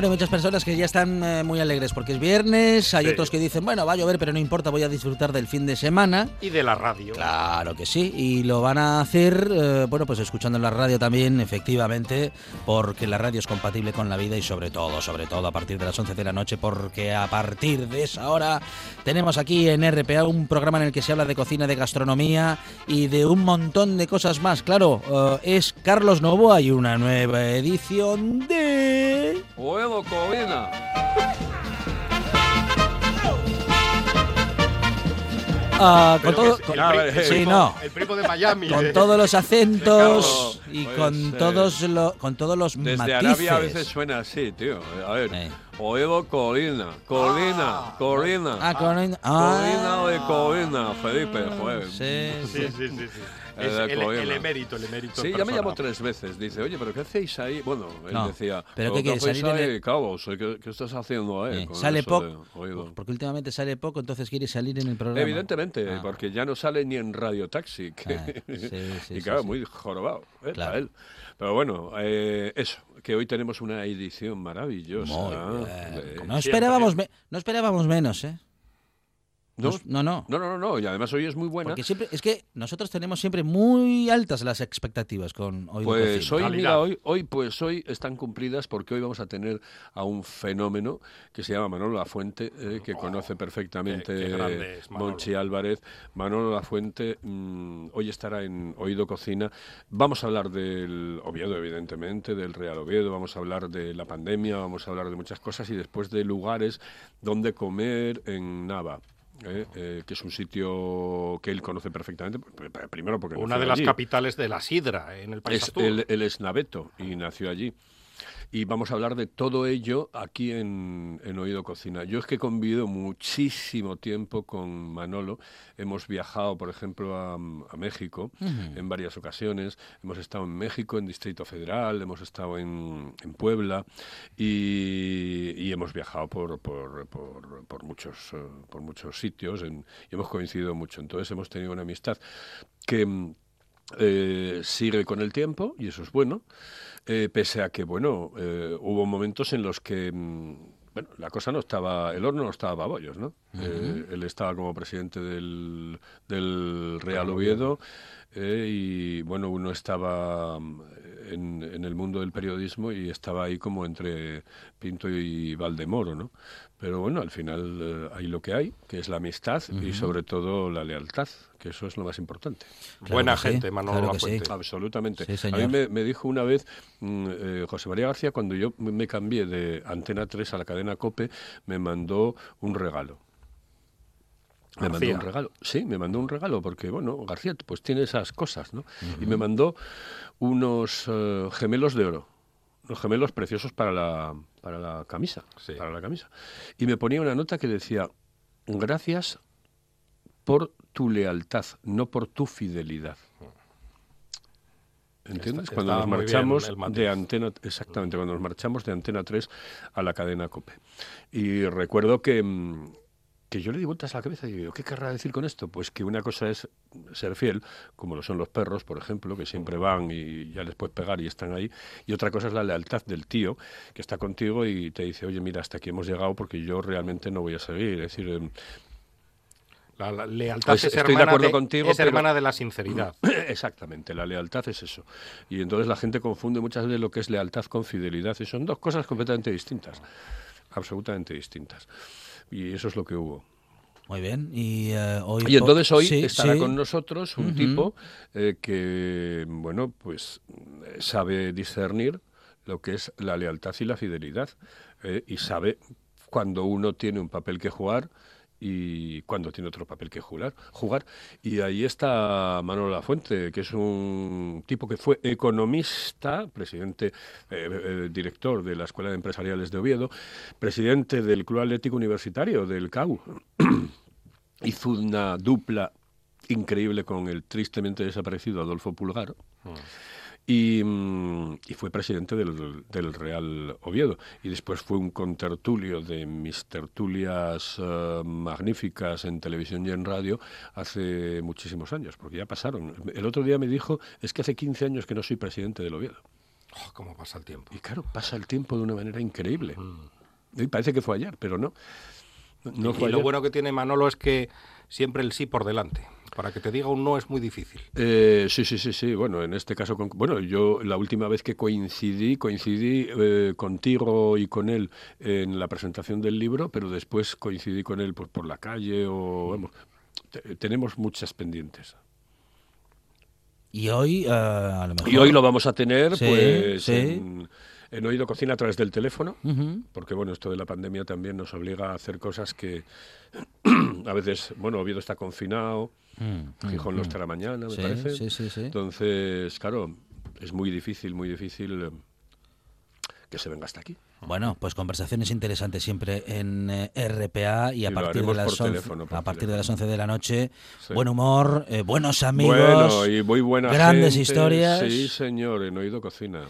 Bueno, hay muchas personas que ya están eh, muy alegres porque es viernes, hay Sí. otros que dicen, bueno, va a llover, pero no importa, voy a disfrutar del fin de semana. Y de la radio. Claro que sí, y lo van a hacer, eh, bueno, pues escuchando la radio también, efectivamente, porque la radio es compatible con la vida y sobre todo, sobre todo a partir de las 11 de la noche, porque a partir de esa hora tenemos aquí en RPA un programa en el que se habla de cocina, de gastronomía y de un montón de cosas más. Claro, eh, es Carlos Novoa y una nueva edición de... Bueno, Corina. Ah, con todo, el sí, primo- no. El primo de Miami. con eh. todos los acentos y Pues, con eh, todos los con todos los Desde matices. Arabia a veces suena así, tío. A ver. Eh. Oído Corina, Corina, Corina. Ah, con Corina ah, de Corina, Felipe, joder. Sí, Sí, sí, sí. sí. El Es de el, Coena. el emérito, el emérito. Sí, ya me llamó tres veces. Dice, oye, ¿pero qué hacéis ahí? Bueno, él No, decía, ¿pero qué quieres, salir ahí, el- cabos? ¿Qué, qué estás haciendo ahí? Eh, sale poco, porque últimamente sale poco, entonces quiere salir en el programa. Evidentemente, Ah. porque ya no sale ni en Radio Taxi. que- Ah, sí, sí, y claro, sí. muy jorobado eh, Claro. para él. Pero bueno, eh, eso, que hoy tenemos una edición maravillosa. Muy bien. de- No esperábamos, me- no esperábamos menos, ¿eh? No, no, no. no, no, no, no, y además hoy es muy buena. Porque siempre, es que nosotros tenemos siempre muy altas las expectativas con Oído Pues Cocina. hoy, Calidad. mira, hoy, hoy, pues hoy están cumplidas porque hoy vamos a tener a un fenómeno que se llama Manolo Lafuente, eh, que conoce perfectamente Oh, qué- qué grande es Manolo. Monchi Álvarez. Manolo Lafuente mm, hoy estará en Oído Cocina. Vamos a hablar del Oviedo, evidentemente, del Real Oviedo, vamos a hablar de la pandemia, vamos a hablar de muchas cosas y después de lugares donde comer en Nava. Eh, eh, que es un sitio que él conoce perfectamente, pr- pr- primero porque Una de las capitales de la sidra en el país Es, él, él es naveto y nació allí. Y vamos a hablar de todo ello aquí en, en Oído Cocina. Yo es que he convivido muchísimo tiempo con Manolo. Hemos viajado, por ejemplo, a, a México en varias ocasiones. Hemos estado en México, en Distrito Federal, hemos estado en, en Puebla y, y hemos viajado por, por, por- por muchos, eh, por muchos sitios en- y hemos coincidido mucho. Entonces hemos tenido una amistad que... eh, sigue con el tiempo y eso es bueno, eh, pese a que, bueno, eh, hubo momentos en los que, mm, bueno, la cosa no estaba, el horno no estaba a bollos, ¿no? Él estaba como presidente del, del Real Oviedo y, bueno, uno estaba mm, en, en el mundo del periodismo y estaba ahí como entre Pinto y Valdemoro, ¿no? Pero bueno, al final eh, hay lo que hay, que es la amistad y sobre todo la lealtad, que eso es lo más importante. Claro Buena que sí, gente, Manolo claro sí. Absolutamente. Sí, a mí me, me dijo una vez mm, eh, José María García, cuando yo me me cambié de Antena 3 a la cadena COPE, me mandó un regalo. Me mandó un regalo. Sí, me mandó un regalo porque, bueno, García pues tiene esas cosas, ¿no? Y me mandó unos eh, gemelos de oro. Unos gemelos preciosos para la, para la camisa. Sí. Para la camisa. Y me ponía una nota que decía, gracias por tu lealtad, no por tu fidelidad. ¿Entiendes? Está- cuando nos marchamos de antena, exactamente, cuando nos marchamos de antena 3 a la cadena COPE. Y recuerdo que, mm, que yo le di vueltas a la cabeza y digo, ¿qué querrá decir con esto? Pues que una cosa es ser fiel, como lo son los perros, por ejemplo, que siempre van y ya les puedes pegar y están ahí. Y otra cosa es la lealtad del tío, que está contigo y te dice, oye, mira, hasta aquí hemos llegado porque yo realmente no voy a seguir. Es decir, em, La, la lealtad Pues es, estoy de hermana acuerdo de, contigo, es pero- hermana de la sinceridad. Exactamente, la lealtad es eso. Y entonces la gente confunde muchas veces lo que es lealtad con fidelidad y son dos cosas completamente distintas, absolutamente distintas. Y eso es lo que hubo. Muy bien. Y, eh, hoy Y entonces hoy Sí, estará sí. con nosotros un tipo eh, que, bueno, pues eh, sabe discernir lo que es la lealtad y la fidelidad eh, y sabe cuando uno tiene un papel que jugar y cuando tiene otro papel que jugar, jugar. Y ahí está Manolo Lafuente, que es un tipo que fue economista, presidente, eh, eh, director de la Escuela de Empresariales de Oviedo, presidente del Club Atlético Universitario del CAU. Hizo una dupla increíble con el tristemente desaparecido Adolfo Pulgar. Mm, y fue presidente del, del Real Oviedo. Y después fue un contertulio de mis tertulias eh, magníficas en televisión y en radio hace muchísimos años, porque ya pasaron. El otro día me dijo, es que hace 15 años que no soy presidente del Oviedo. Oh, ¿Cómo pasa el tiempo? Y claro, pasa el tiempo de una manera increíble. Mm. Y parece que fue ayer, pero no. No y fue lo bueno que tiene Manolo es que siempre el sí por delante. Para que te diga un no es muy difícil. Eh, sí, sí, sí, sí. Bueno, en este caso, con- bueno, yo la última vez que coincidí, coincidí eh, contigo y con él en la presentación del libro, pero después coincidí con él pues, por la calle o, vamos, te- tenemos muchas pendientes. Y hoy, eh, a lo mejor. Y hoy lo vamos a tener, Sí, pues, sí. en, en Oído Cocina a través del teléfono, porque, bueno, esto de la pandemia también nos obliga a hacer cosas que a veces, bueno, Oviedo está confinado, Mm, mm, Gijón mm. lo estará mañana, me Sí, parece. sí, sí, sí. Entonces, claro, es muy difícil, muy difícil eh, que se venga hasta aquí. Bueno, pues conversaciones interesantes siempre en eh, RPA y a partir de las por 11, teléfono, por a partir de las 11 de la noche, Sí. buen humor, eh, buenos amigos, bueno, y muy buena grandes gente. historias. Sí, señor, en Oído Cocina.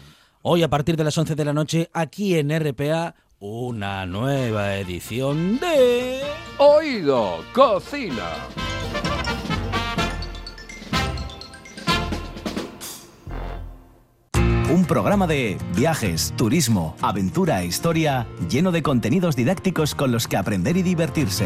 Hoy a partir de las 11 de la noche aquí en RPA una nueva edición de Oído Cocina. Un programa de viajes, turismo, aventura e historia lleno de contenidos didácticos con los que aprender y divertirse.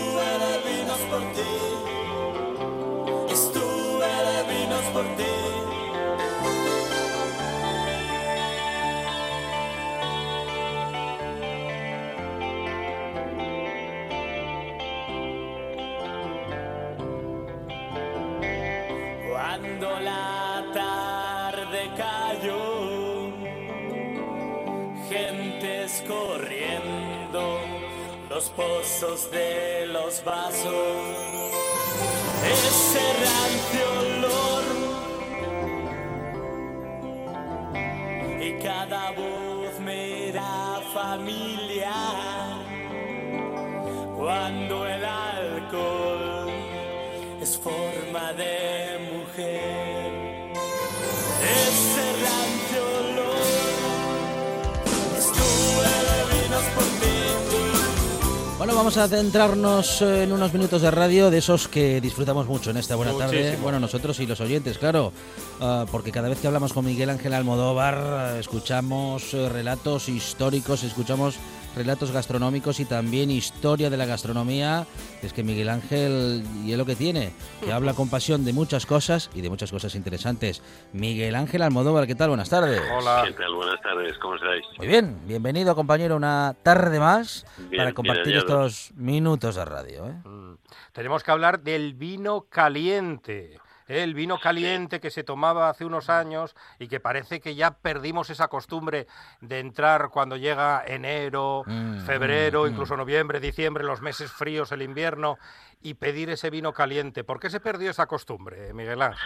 Cuando la tarde cayó, gentes corriendo, los pozos de los vasos, ese rancio olor. Y cada voz me era familiar cuando el alcohol es forma de mujer. Ese rancio olor, estuve de vinos por ti. Bueno, vamos a centrarnos eh, en unos minutos de radio de esos que disfrutamos mucho en esta buena tarde. Bueno, nosotros y los oyentes, claro, ah, porque cada vez que hablamos con Miguel Ángel Almodóvar, eh, escuchamos eh, relatos históricos, escuchamos relatos gastronómicos y también historia de la gastronomía. Es que Miguel Ángel, y es lo que tiene, que habla con pasión de muchas cosas y de muchas cosas interesantes. Miguel Ángel Almodóvar, ¿qué tal? Buenas tardes. Hola. ¿Qué tal? Buenas tardes, ¿cómo estáis? Muy bien, bienvenido compañero una tarde más Bien, para compartir estos minutos de radio. ¿eh? Mm. Tenemos que hablar del vino caliente. El vino caliente que se tomaba hace unos años y que parece que ya perdimos esa costumbre de entrar cuando llega enero, Mm, febrero, mm, mm. incluso noviembre, diciembre, los meses fríos, el invierno, y pedir ese vino caliente. ¿Por qué se perdió esa costumbre, Miguel Ángel?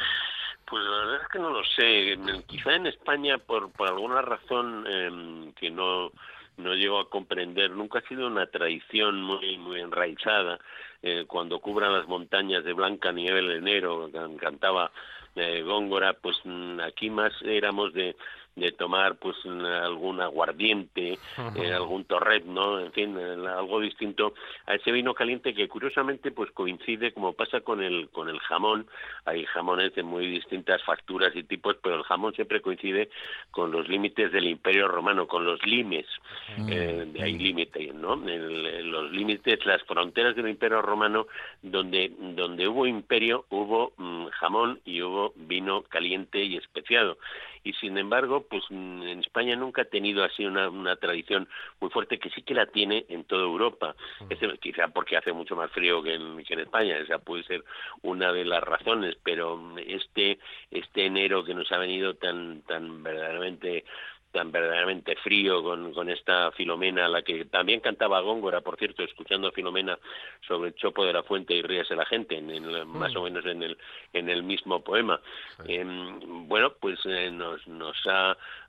Pues la verdad es que no lo sé. Quizá en España, por, por alguna razón em, que no, no llego a comprender, nunca ha sido una tradición muy, muy enraizada. Eh, cuando cubran las montañas de Blanca Nieve en enero, can- cantaba eh, Góngora, pues mm, aquí más éramos de de tomar pues mm, algún aguardiente, eh, algún torret, ¿no? En fin, algo distinto a ese vino caliente que curiosamente pues coincide como pasa con el con el jamón, hay jamones de muy distintas facturas y tipos, pero el jamón siempre coincide con los límites del Imperio Romano, con los limes, eh, de ahí límite, ¿no? El- los límites, las fronteras del Imperio Romano, donde donde hubo imperio, hubo mm, jamón y hubo vino caliente y especiado y sin embargo, pues mm, en España nunca ha tenido así una, una tradición muy fuerte que sí que la tiene en toda Europa. Ese- quizá porque hace mucho más frío que en, que en España, esa puede ser una de las razones, pero mm, este este enero que nos ha venido tan tan verdaderamente tan verdaderamente frío con, con esta Filomena, la que también cantaba Góngora, por cierto, escuchando a Filomena sobre el chopo de la fuente y ríase la gente, en el- más o menos en el, en el mismo poema. Em, bueno, pues eh, nos, nos ha, mm,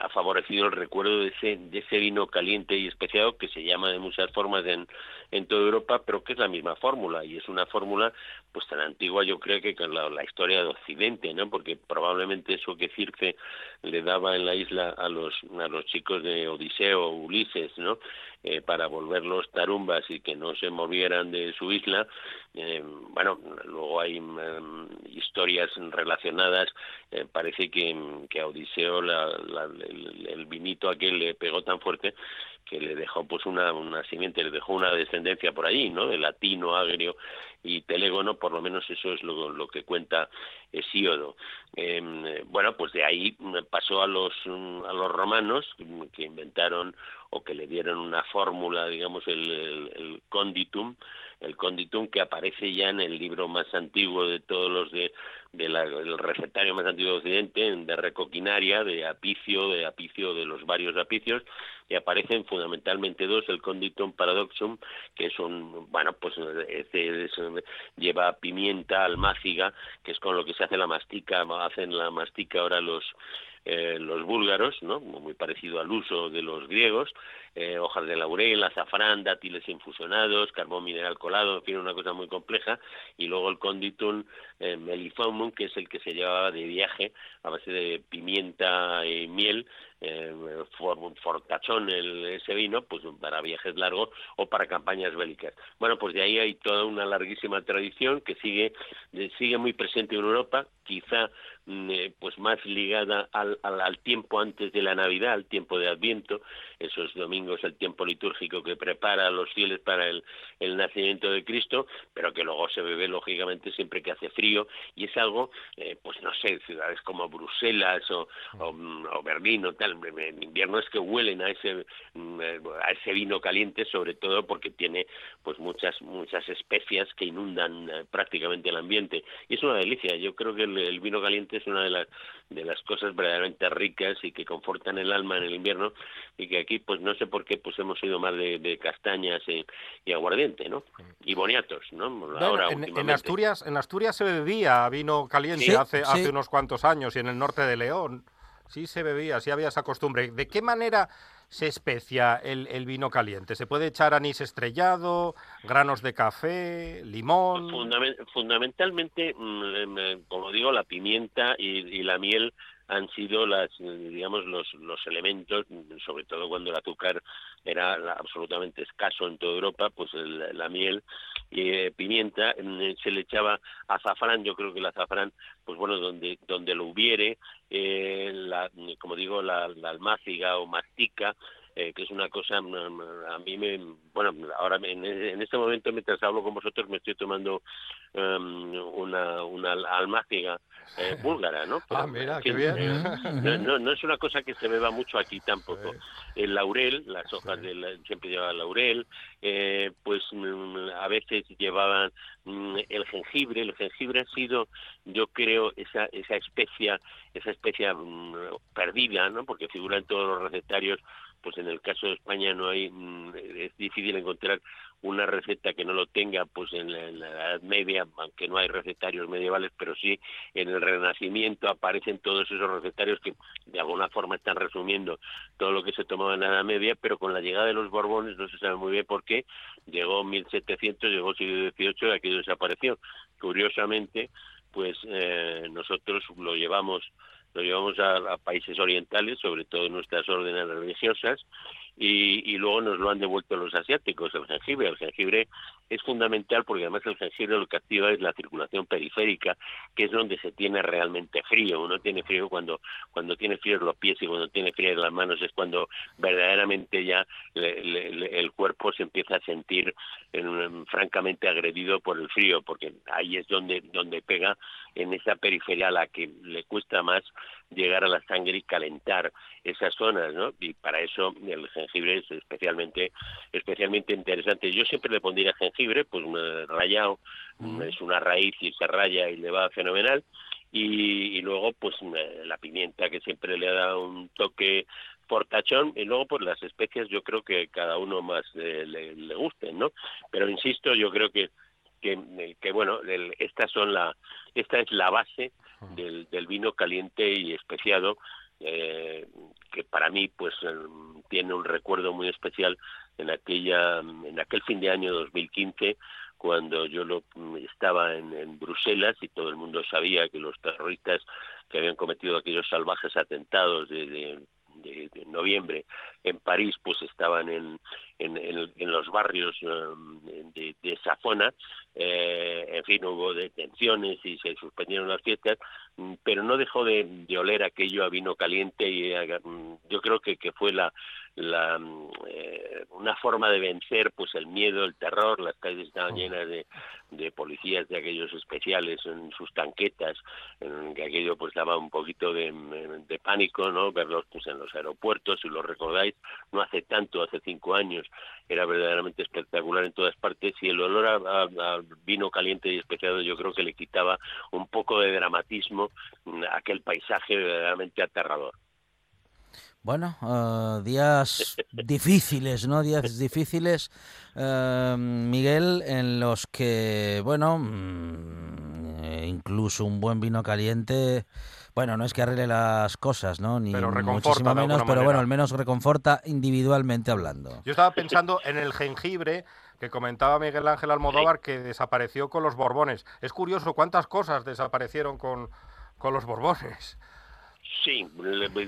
ha favorecido el recuerdo de ese, de ese vino caliente y especiado que se llama de muchas formas en, en toda Europa, pero que es la misma fórmula y es una fórmula pues tan antigua yo creo que con la, la historia de Occidente, ¿no? Porque probablemente eso que Circe le daba en la isla a los a los chicos de Odiseo, Ulises, ¿no? Eh, para volverlos tarumbas y que no se movieran de su isla. Eh, bueno, luego hay mm, historias relacionadas. Eh, parece que, que a Odiseo el, el vinito aquel le pegó tan fuerte que le dejó pues una, una simiente, le dejó una descendencia por allí, ¿no? De latino, agrio y telégono, por lo menos eso es lo, lo que cuenta Hesíodo. Eh, bueno, pues de ahí pasó a los, a los romanos que inventaron o que le dieron una fórmula, digamos, el, el, el conditum, el conditum que aparece ya en el libro más antiguo de todos los de, del recetario más antiguo de Occidente, de recoquinaria, de apicio, de apicio, de los varios apicios, y aparecen fundamentalmente dos, el conditum paradoxum, que es un, bueno, pues este lleva pimienta, almáciga, que es con lo que se hace la mastica, hacen la mastica ahora los eh, los búlgaros, ¿no? muy parecido al uso de los griegos, eh, hojas de laurel, azafrán, dátiles infusionados, carbón mineral colado, en fin, una cosa muy compleja, y luego el conditum eh, que es el que se llevaba de viaje a base de pimienta y miel, eh, fortachón el, ese vino, pues para viajes largos o para campañas bélicas. Bueno, pues de ahí hay toda una larguísima tradición que sigue, sigue muy presente en Europa, quizá mm, eh, pues más ligada al, al, tiempo antes de la Navidad, al tiempo de Adviento, esos domingos, el tiempo litúrgico que prepara a los fieles para el, el nacimiento de Cristo, pero que luego se bebe lógicamente siempre que hace frío y es algo, eh, pues no sé, ciudades como Bruselas o, mm, Berlín o tal, en invierno es que huelen a ese mm, eh, a ese vino caliente sobre todo porque tiene pues muchas muchas especias que inundan eh, prácticamente el ambiente. Y es una delicia yo creo que el, vino caliente es una de las de las cosas verdaderamente ricas y que confortan el alma en el invierno y que aquí pues no sé por qué pues hemos ido más de, castañas y, aguardiente no y boniatos no ahora en, Asturias en Asturias se bebía vino caliente hace hace unos cuantos años y en el norte de León Sí se bebía, sí había esa costumbre. ¿De qué manera se especia el, vino caliente? ¿Se puede echar anís estrellado, granos de café, limón? fundamentalmente, mm, em, como digo, la pimienta y la miel han sido las digamos los los elementos sobre todo cuando el azúcar era absolutamente escaso en toda Europa pues la miel y eh, pimienta mm, se le echaba azafrán yo creo que el azafrán pues bueno donde donde lo hubiere eh, la, como digo la, la almáciga o mastica eh, que es una cosa, mm, mm, a mí me, bueno, ahora en, en, este momento mientras hablo con vosotros me estoy tomando um, una, una almáciga eh, búlgara, ¿no? ah, mira, qué bien. No, no, es una cosa que se beba mucho aquí tampoco. El laurel, las hojas del siempre llevaba laurel, eh, pues mm, a veces llevaban el jengibre. El jengibre ha sido, yo creo, esa, esa especia, esa especia perdida, ¿no? Porque figura en todos los recetarios pues en el caso de España no hay, mm, es difícil encontrar una receta que no lo tenga, pues en la, Edad Media, aunque no hay recetarios medievales, pero sí en el Renacimiento aparecen todos esos recetarios que de alguna forma están resumiendo todo lo que se tomaba en la Edad Media, pero con la llegada de los Borbones no se sabe muy bien por qué, llegó 1700, llegó el siglo XVIII y aquello desapareció. Curiosamente, pues eh, nosotros lo llevamos lo llevamos a, países orientales, sobre todo nuestras órdenes religiosas, y, y, luego nos lo han devuelto los asiáticos, el jengibre. El jengibre es fundamental porque además el jengibre lo que activa es la circulación periférica, que es donde se tiene realmente frío. Uno tiene frío cuando, cuando tiene frío los pies y cuando tiene frío en las manos es cuando verdaderamente ya el cuerpo se empieza a sentir francamente agredido por el frío, porque ahí es donde, donde pega en esa periferia a la que le cuesta más llegar a la sangre y calentar esas zonas, ¿no? Y para eso el jengibre es especialmente especialmente interesante. Yo siempre le pondría jengibre, pues rayado, es una raíz y se raya y le va fenomenal. Y, luego pues la pimienta que siempre le ha dado un toque portachón y luego pues las especias yo creo que cada uno más le, le, gusten, ¿no? Pero insisto, yo creo que que, que bueno, estas son la, esta es la base del, del vino caliente y especiado eh, que para mí pues em, tiene un recuerdo muy especial en aquella en aquel fin de año 2015 cuando yo lo, estaba en, Bruselas y todo el mundo sabía que los terroristas que habían cometido aquellos salvajes atentados de, noviembre en París pues estaban en, en, en, los barrios um, de, de, esa zona. Eh, en fin hubo detenciones y se suspendieron las fiestas mm, pero no dejó de, de oler aquello a vino caliente y mm, yo creo que, que fue la la mm, eh, una forma de vencer pues el miedo, el terror, las calles estaban llenas de, de policías de aquellos especiales en sus tanquetas, en que aquello pues daba un poquito de, de pánico, ¿no? Verlos pues en los aeropuertos, si lo recordáis, no hace tanto, hace cinco años, era verdaderamente espectacular en todas partes y el olor a, a vino caliente y especiado yo creo que le quitaba un poco de dramatismo a aquel paisaje verdaderamente aterrador. Bueno, uh, días difíciles, ¿no? Días difíciles, uh, Miguel, en los que, bueno, mm, incluso un buen vino caliente, bueno, no es que arregle las cosas, ¿no? Ni pero muchísimo menos, pero manera. bueno, al menos reconforta individualmente hablando. Yo estaba pensando en el jengibre que comentaba Miguel Ángel Almodóvar que desapareció con los Borbones. Es curioso cuántas cosas desaparecieron con, con los Borbones. Sí,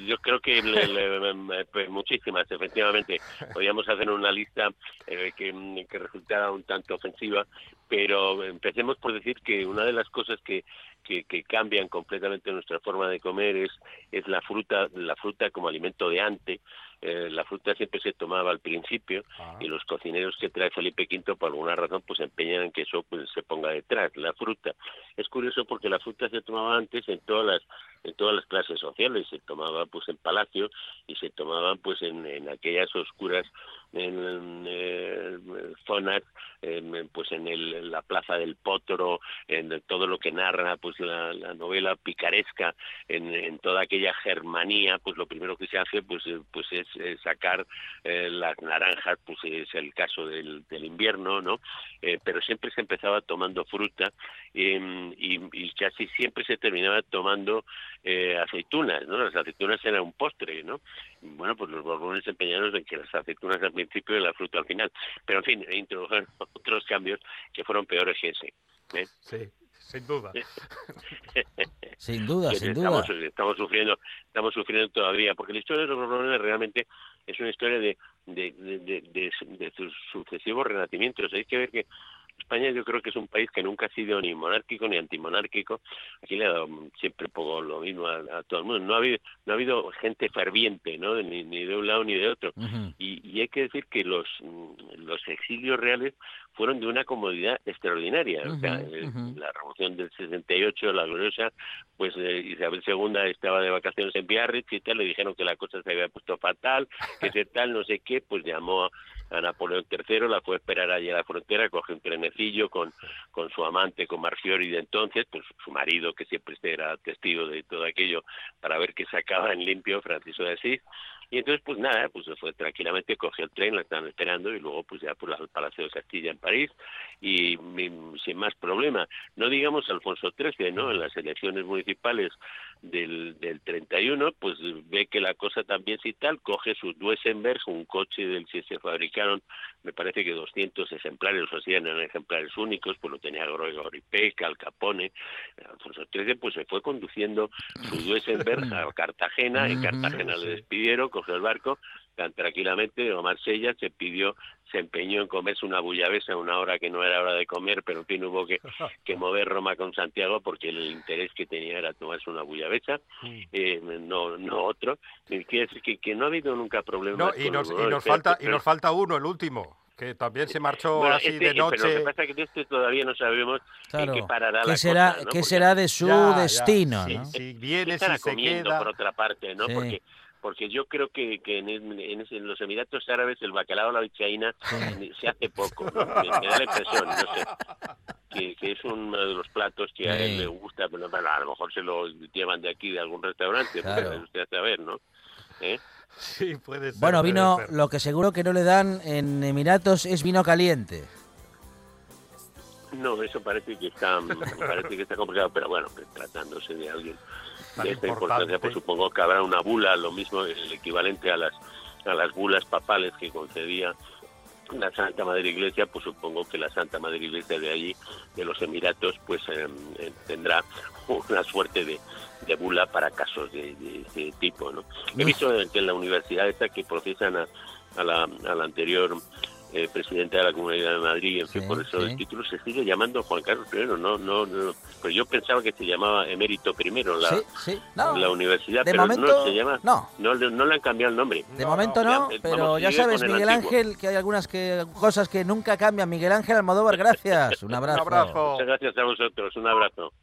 yo creo que le, le, pues muchísimas, efectivamente. Podríamos hacer una lista eh, que, que, resultara un tanto ofensiva, pero empecemos por decir que una de las cosas que, que, que, cambian completamente nuestra forma de comer es, es la fruta, la fruta como alimento de ante. Eh, la fruta siempre se tomaba al principio ah. y los cocineros que trae Felipe V por alguna razón pues empeñan en que eso pues, se ponga detrás, la fruta. Es curioso porque la fruta se tomaba antes en todas las en todas las clases sociales, se tomaba pues en palacio y se tomaba pues en, aquellas oscuras en, eh, zonas eh, pues en, el, la plaza del Potro, en todo lo que narra pues la, la novela picaresca, en, toda aquella germanía, pues lo primero que se hace pues pues es, sacar eh, las naranjas, pues es el caso del, del invierno, ¿no? Eh, pero siempre se empezaba tomando fruta eh, y, y, casi siempre se terminaba tomando eh, aceitunas, ¿no? Las aceitunas eran un postre, ¿no? Bueno, pues los borbones se empeñaron en que las aceitunas al principio y la fruta al final. Pero en fin, introdujeron otros cambios que fueron peores que ese. ¿eh? Sí, sin duda. sin duda, sin estamos, duda. Estamos sufriendo, estamos sufriendo todavía, porque la historia de los borbones realmente es una historia de, de, de, de, de, de sus sucesivos renacimientos. Hay que ver que España yo creo que es un país que nunca ha sido ni monárquico ni antimonárquico. Aquí le ha dado siempre poco lo mismo a, a todo el mundo. No ha habido, no ha habido gente ferviente, ¿no? Ni, ni de un lado ni de otro. Uh -huh. y, y, hay que decir que los, los exilios reales fueron de una comodidad extraordinaria. Uh -huh, o sea, uh -huh. la revolución del 68, la gloriosa, pues eh, Isabel II estaba de vacaciones en Biarritz y tal, le dijeron que la cosa se había puesto fatal, que tal, no sé qué, pues llamó a Napoleón III, la fue a esperar allí a la frontera, coge un trenecillo con, con su amante, con Marfiori de entonces, pues su marido, que siempre era testigo de todo aquello, para ver que sacaba en limpio Francisco de Asís, y entonces, pues nada, pues fue tranquilamente, cogió el tren, la estaban esperando y luego pues ya por al Palacio de Castilla en París y, y, sin más problema. No digamos Alfonso XIII, ¿no? En las elecciones municipales del, del 31, pues ve que la cosa también sí tal, coge su Duesenberg, un coche del que se fabricaron, me parece que 200 ejemplares, o sea, eran ejemplares únicos, pues lo tenía Gregory Peck, Al Capone. Alfonso XIII pues se fue conduciendo su Duesenberg a Cartagena, en Cartagena le despidieron, cogió el barco tan tranquilamente o Marsella se pidió se empeñó en comerse una bullabesa a una hora que no era hora de comer pero en fin hubo que, que mover Roma con Santiago porque el interés que tenía era tomarse una bullabesa eh, no no otro quiere decir que, que no ha habido nunca problemas no, y, nos, y nos falta y nos falta uno el último que también se marchó bueno, así este, de noche. Pero lo que pasa es que de este todavía no sabemos claro. en qué parará ¿Qué la será, cosa, ¿no? ¿qué Porque será de su ya, destino? ya. ¿no? Si, si viene, estará si se comiendo queda... por otra parte, ¿no? Sí. Porque porque yo creo que, que en, en, en, los Emiratos Árabes el bacalao a la bichaína sí. se hace poco, ¿no? me, me, da la impresión, no sé, que, que, es uno de los platos que sí. a él le gusta, pero bueno, a lo mejor se lo llevan de aquí, de algún restaurante, claro. porque usted a saber, ¿no? ¿Eh? Sí, puede ser. Bueno, vino, ser. lo que seguro que no le dan en Emiratos es vino caliente. No, eso parece que está, parece que está complicado, pero bueno, pues, tratándose de alguien de esta importancia, pues supongo que habrá una bula, lo mismo, el equivalente a las a las bulas papales que concedía la Santa Madre Iglesia, pues supongo que la Santa Madre Iglesia de allí, de los Emiratos, pues eh, tendrá una suerte de, de, bula para casos de, de ese tipo, ¿no? He visto que en la universidad esta que procesan a, a la, a la anterior eh, presidente de la Comunidad de Madrid, en fin, por eso el título se sigue llamando Juan Carlos I, no, no, no, pues yo pensaba que se llamaba Emérito I la, la universidad, pero no se llama, no. No, le han cambiado el nombre. De momento no, pero ya sabes, Miguel Ángel, que hay algunas que, cosas que nunca cambian. Miguel Ángel Almodóvar, gracias, un abrazo. un abrazo. Muchas gracias a vosotros, un abrazo.